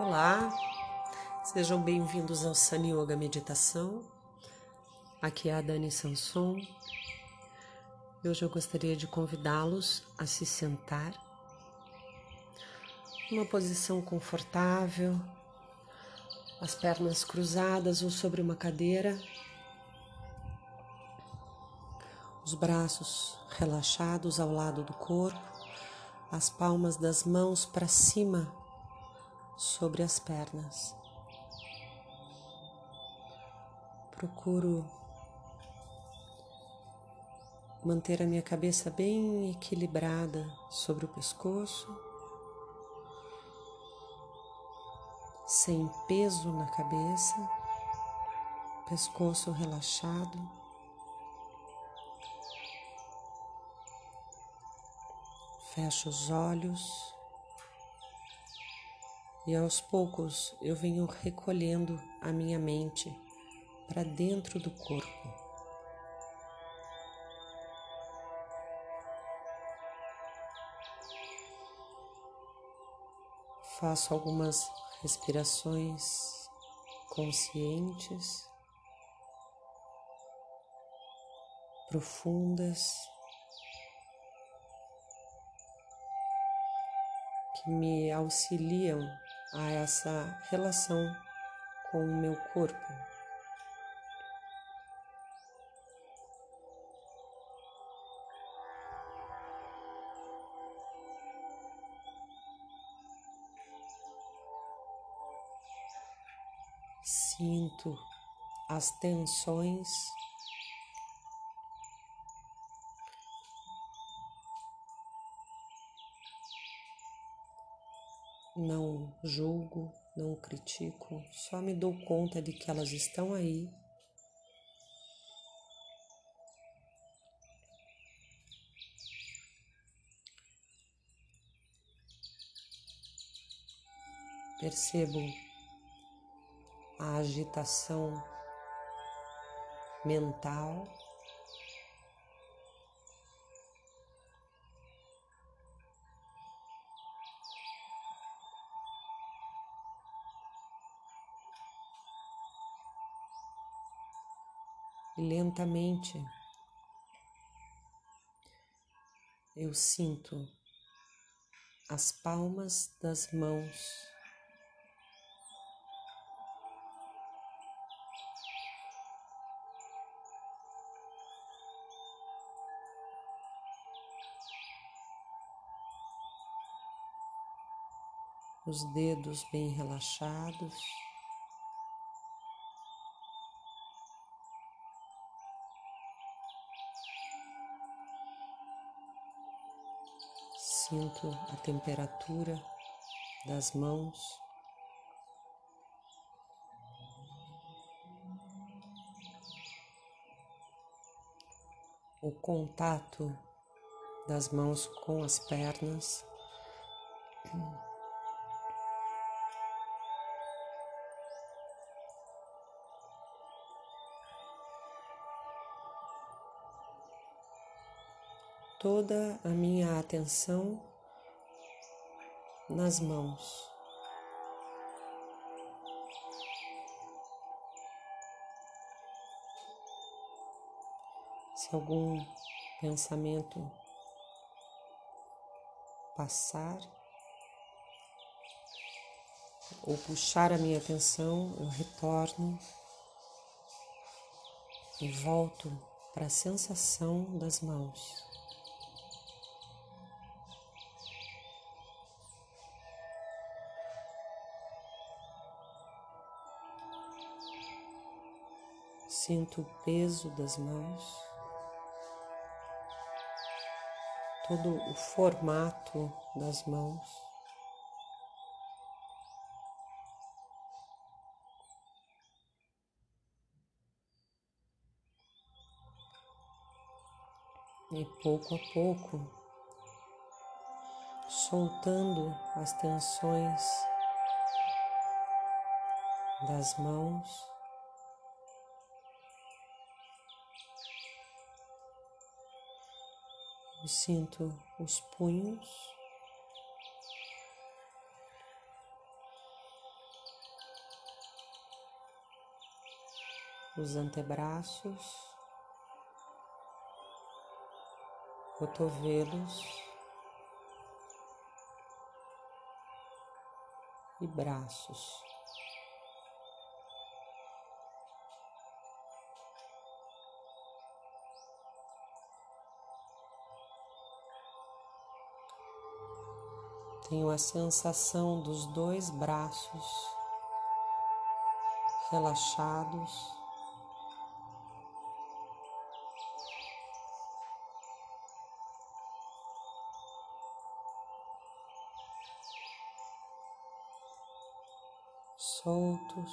Olá, sejam bem-vindos ao Sani Yoga Meditação. Aqui é a Dani Sanson. Hoje eu gostaria de convidá-los a se sentar numa posição confortável, as pernas cruzadas ou sobre uma cadeira, os braços relaxados ao lado do corpo, as palmas das mãos para cima sobre as pernas. Procuro manter a minha cabeça bem equilibrada sobre o pescoço, sem peso na cabeça, pescoço relaxado. Fecho os olhos e aos poucos eu venho recolhendo a minha mente para dentro do corpo. Faço algumas respirações conscientes, profundas. Que me auxiliam a essa relação com o meu corpo. Sinto as tensões não julgo, não critico, só me dou conta de que elas estão aí. Percebo a agitação mental. E lentamente eu sinto as palmas das mãos os dedos bem relaxados. Sinto a temperatura das mãos. O contato das mãos com as pernas. Toda a minha atenção nas mãos. Se algum pensamento passar ou puxar a minha atenção, eu retorno e volto para a sensação das mãos. Sinto o peso das mãos, todo o formato das mãos. E pouco a pouco, soltando as tensões das mãos. Sinto os punhos. Os antebraços, cotovelos e braços. Tenho a sensação dos dois braços relaxados. Soltos,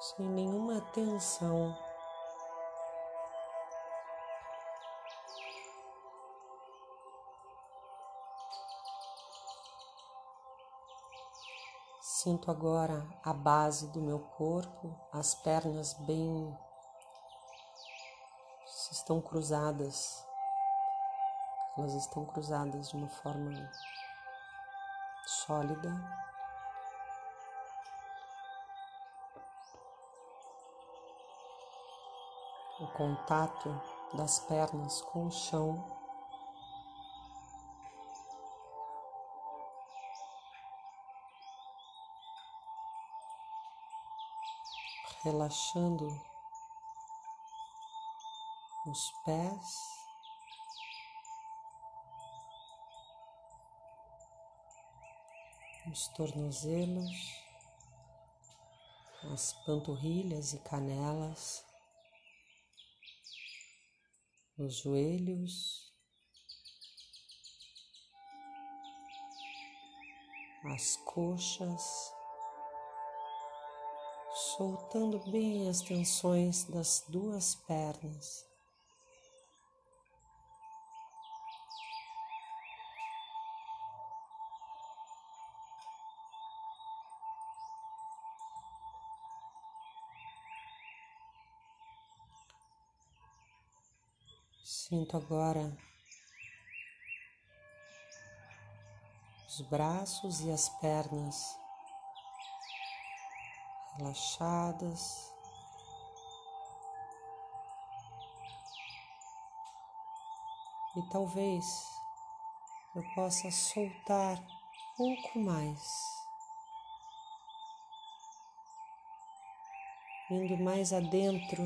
sem nenhuma tensão. Sinto agora a base do meu corpo, as pernas bem estão cruzadas. Elas estão cruzadas de uma forma sólida. O contato das pernas com o chão relaxando os pés. Os tornozelos, as panturrilhas e canelas, os joelhos, as coxas, soltando bem as tensões das duas pernas. Sinto agora os braços e as pernas relaxadas. E talvez eu possa soltar um pouco mais, indo mais adentro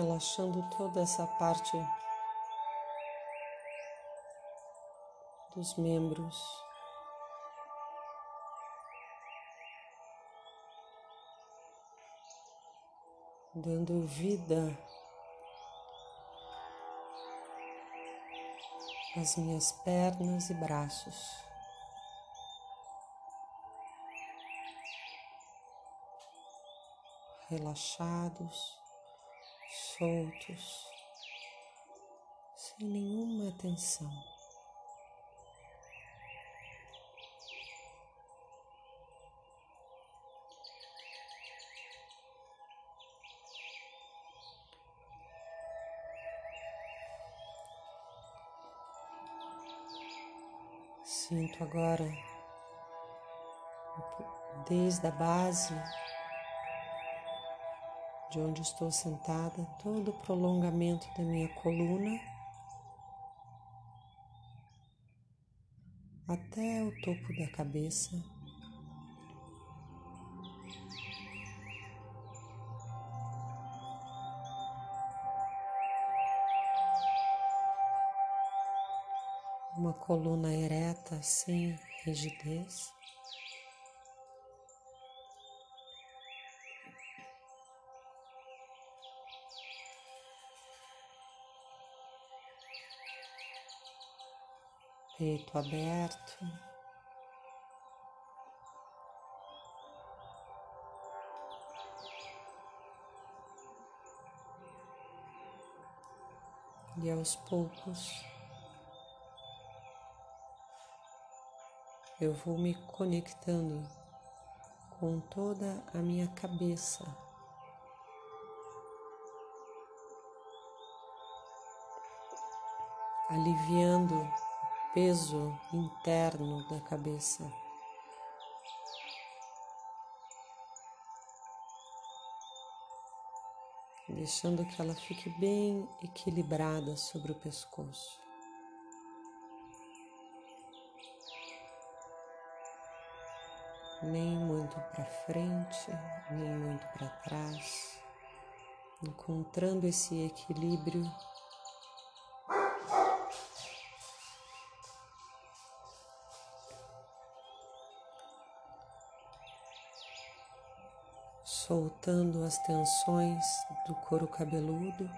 relaxando toda essa parte dos membros. Dando vida às minhas pernas e braços. Relaxados soltos, sem nenhuma tensão. Sinto agora, desde a base de onde estou sentada, todo o prolongamento da minha coluna até o topo da cabeça. Uma coluna ereta sem rigidez. Peito aberto. E aos poucos eu vou me conectando com toda a minha cabeça. Aliviando peso interno da cabeça. deixando que ela fique bem equilibrada sobre o pescoço. Nem muito para frente, nem muito para trás, encontrando esse equilíbrio soltando as tensões do couro cabeludo.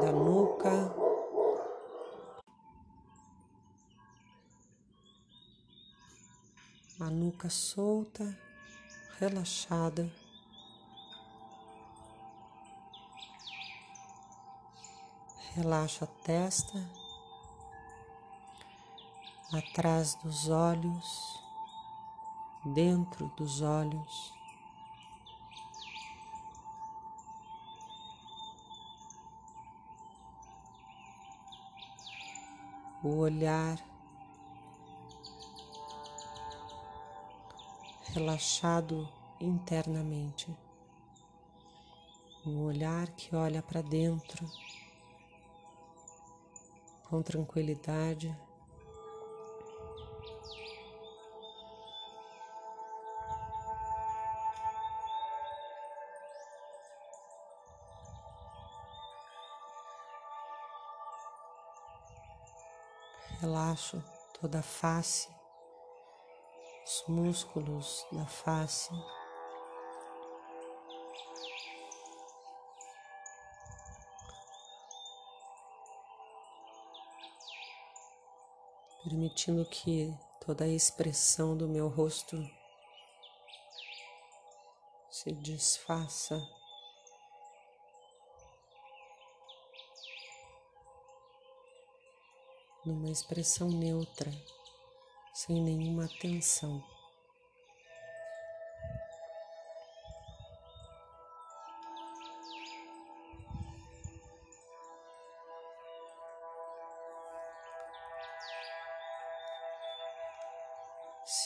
Da nuca, a nuca solta, relaxada. Relaxa a testa atrás dos olhos, dentro dos olhos. O olhar relaxado internamente, um olhar que olha para dentro com tranquilidade. Toda a face, os músculos da face. Permitindo que toda a expressão do meu rosto se desfaça numa expressão neutra, sem nenhuma tensão.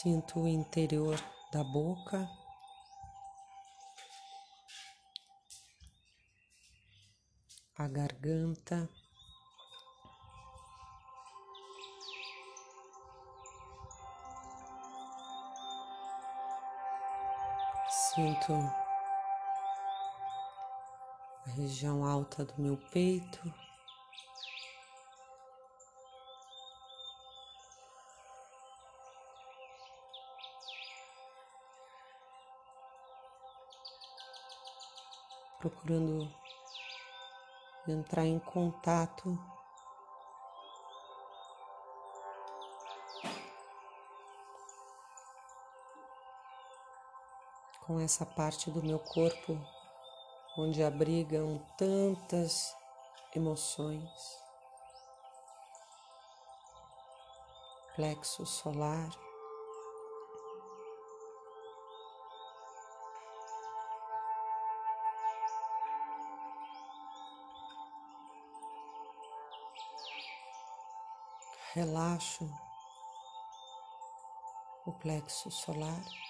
Sinto o interior da boca. A garganta. Sinto a região alta do meu peito. Procurando entrar em contato com essa parte do meu corpo onde abrigam tantas emoções. Plexo solar. Relaxo o plexo solar.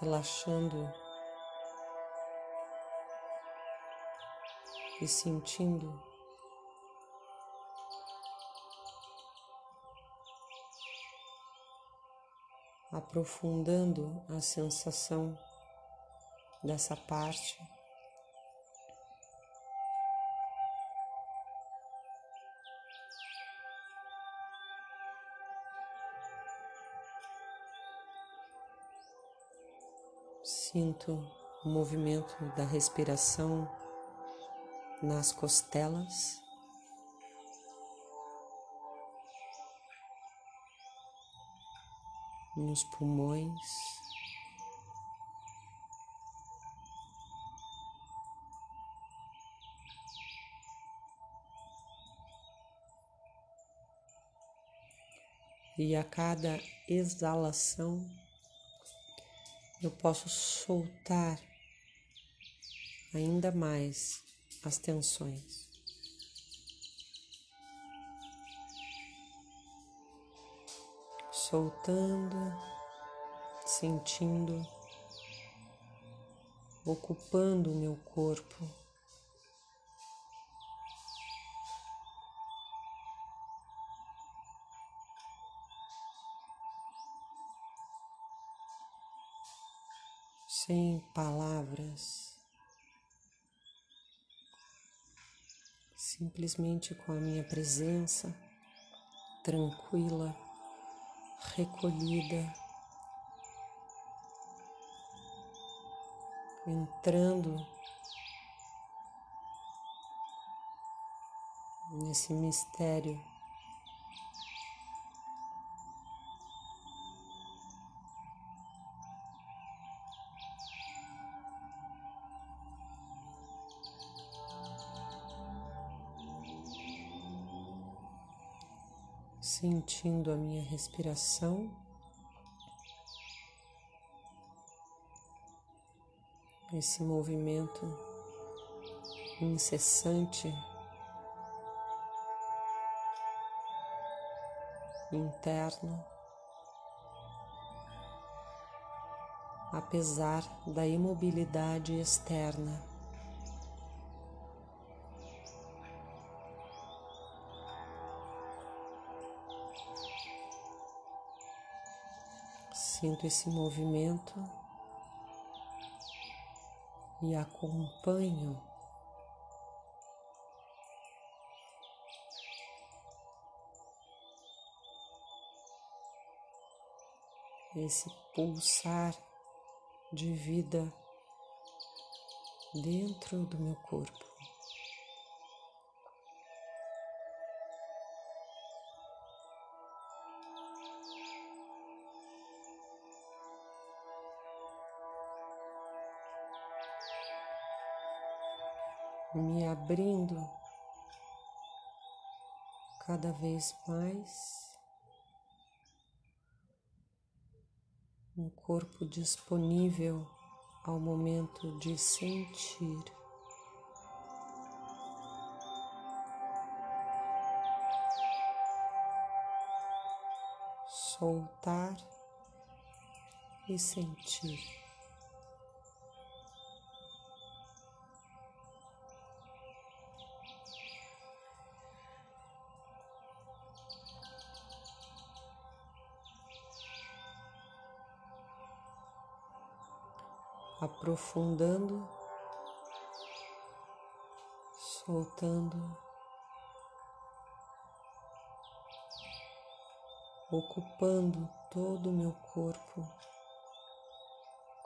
Relaxando e sentindo aprofundando a sensação dessa parte. Sinto o movimento da respiração nas costelas. Nos pulmões, e a cada exalação eu posso soltar ainda mais as tensões. Soltando, sentindo, ocupando o meu corpo. Sem palavras, simplesmente com a minha presença tranquila, recolhida, entrando nesse mistério sentindo a minha respiração. Esse movimento incessante interno, apesar da imobilidade externa. Sinto esse movimento e acompanho esse pulsar de vida dentro do meu corpo. Me abrindo cada vez mais, um corpo disponível ao momento de sentir. Soltar e sentir. Aprofundando, soltando, ocupando todo o meu corpo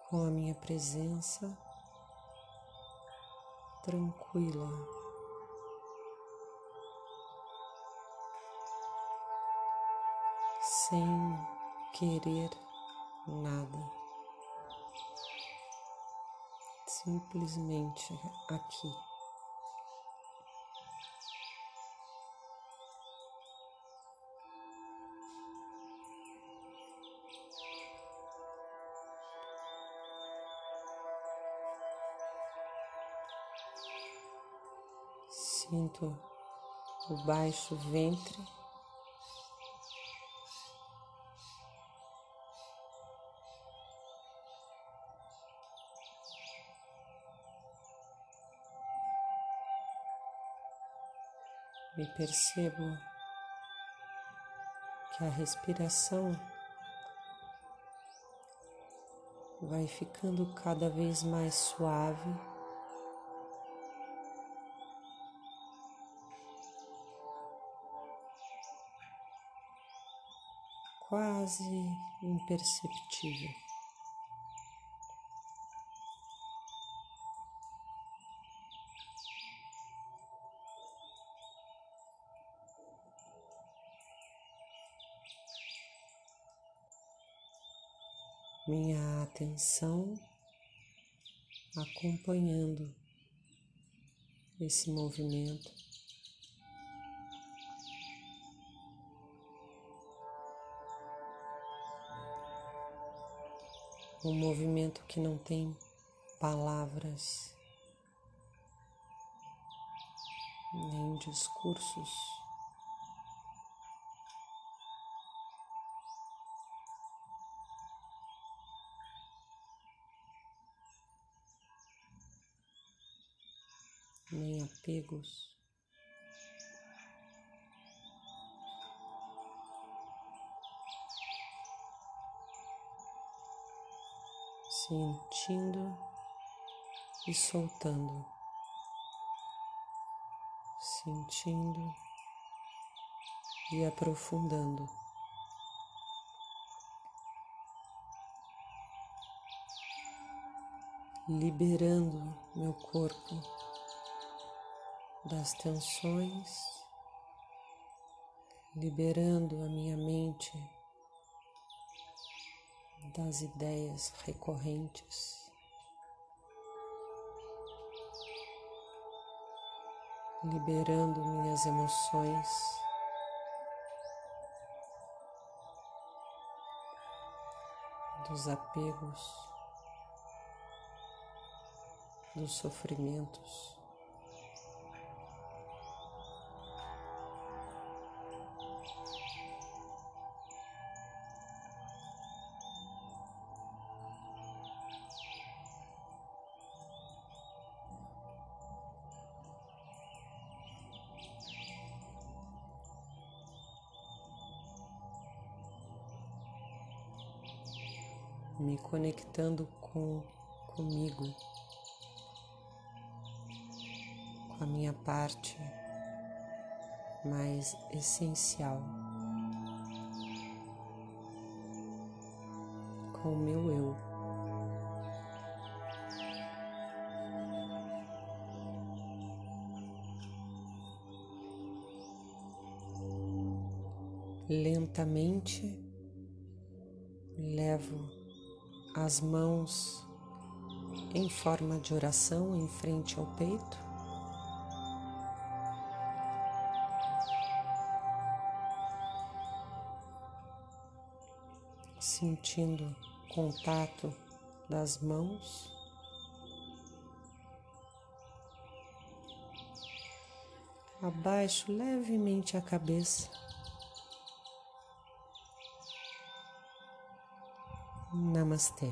com a minha presença tranquila. Sem querer nada. Simplesmente aqui. Sinto o baixo ventre. E percebo que a respiração vai ficando cada vez mais suave. Quase imperceptível. minha atenção acompanhando esse movimento. Um movimento que não tem palavras, nem discursos. Apegos. sentindo e soltando, sentindo e aprofundando. Liberando meu corpo das tensões, liberando a minha mente das ideias recorrentes. Liberando minhas emoções, dos apegos, dos sofrimentos. Me conectando com comigo, com a minha parte mais essencial, com o meu eu. Lentamente levo as mãos em forma de oração em frente ao peito. Sentindo contato das mãos. Abaixo levemente a cabeça. Namastê.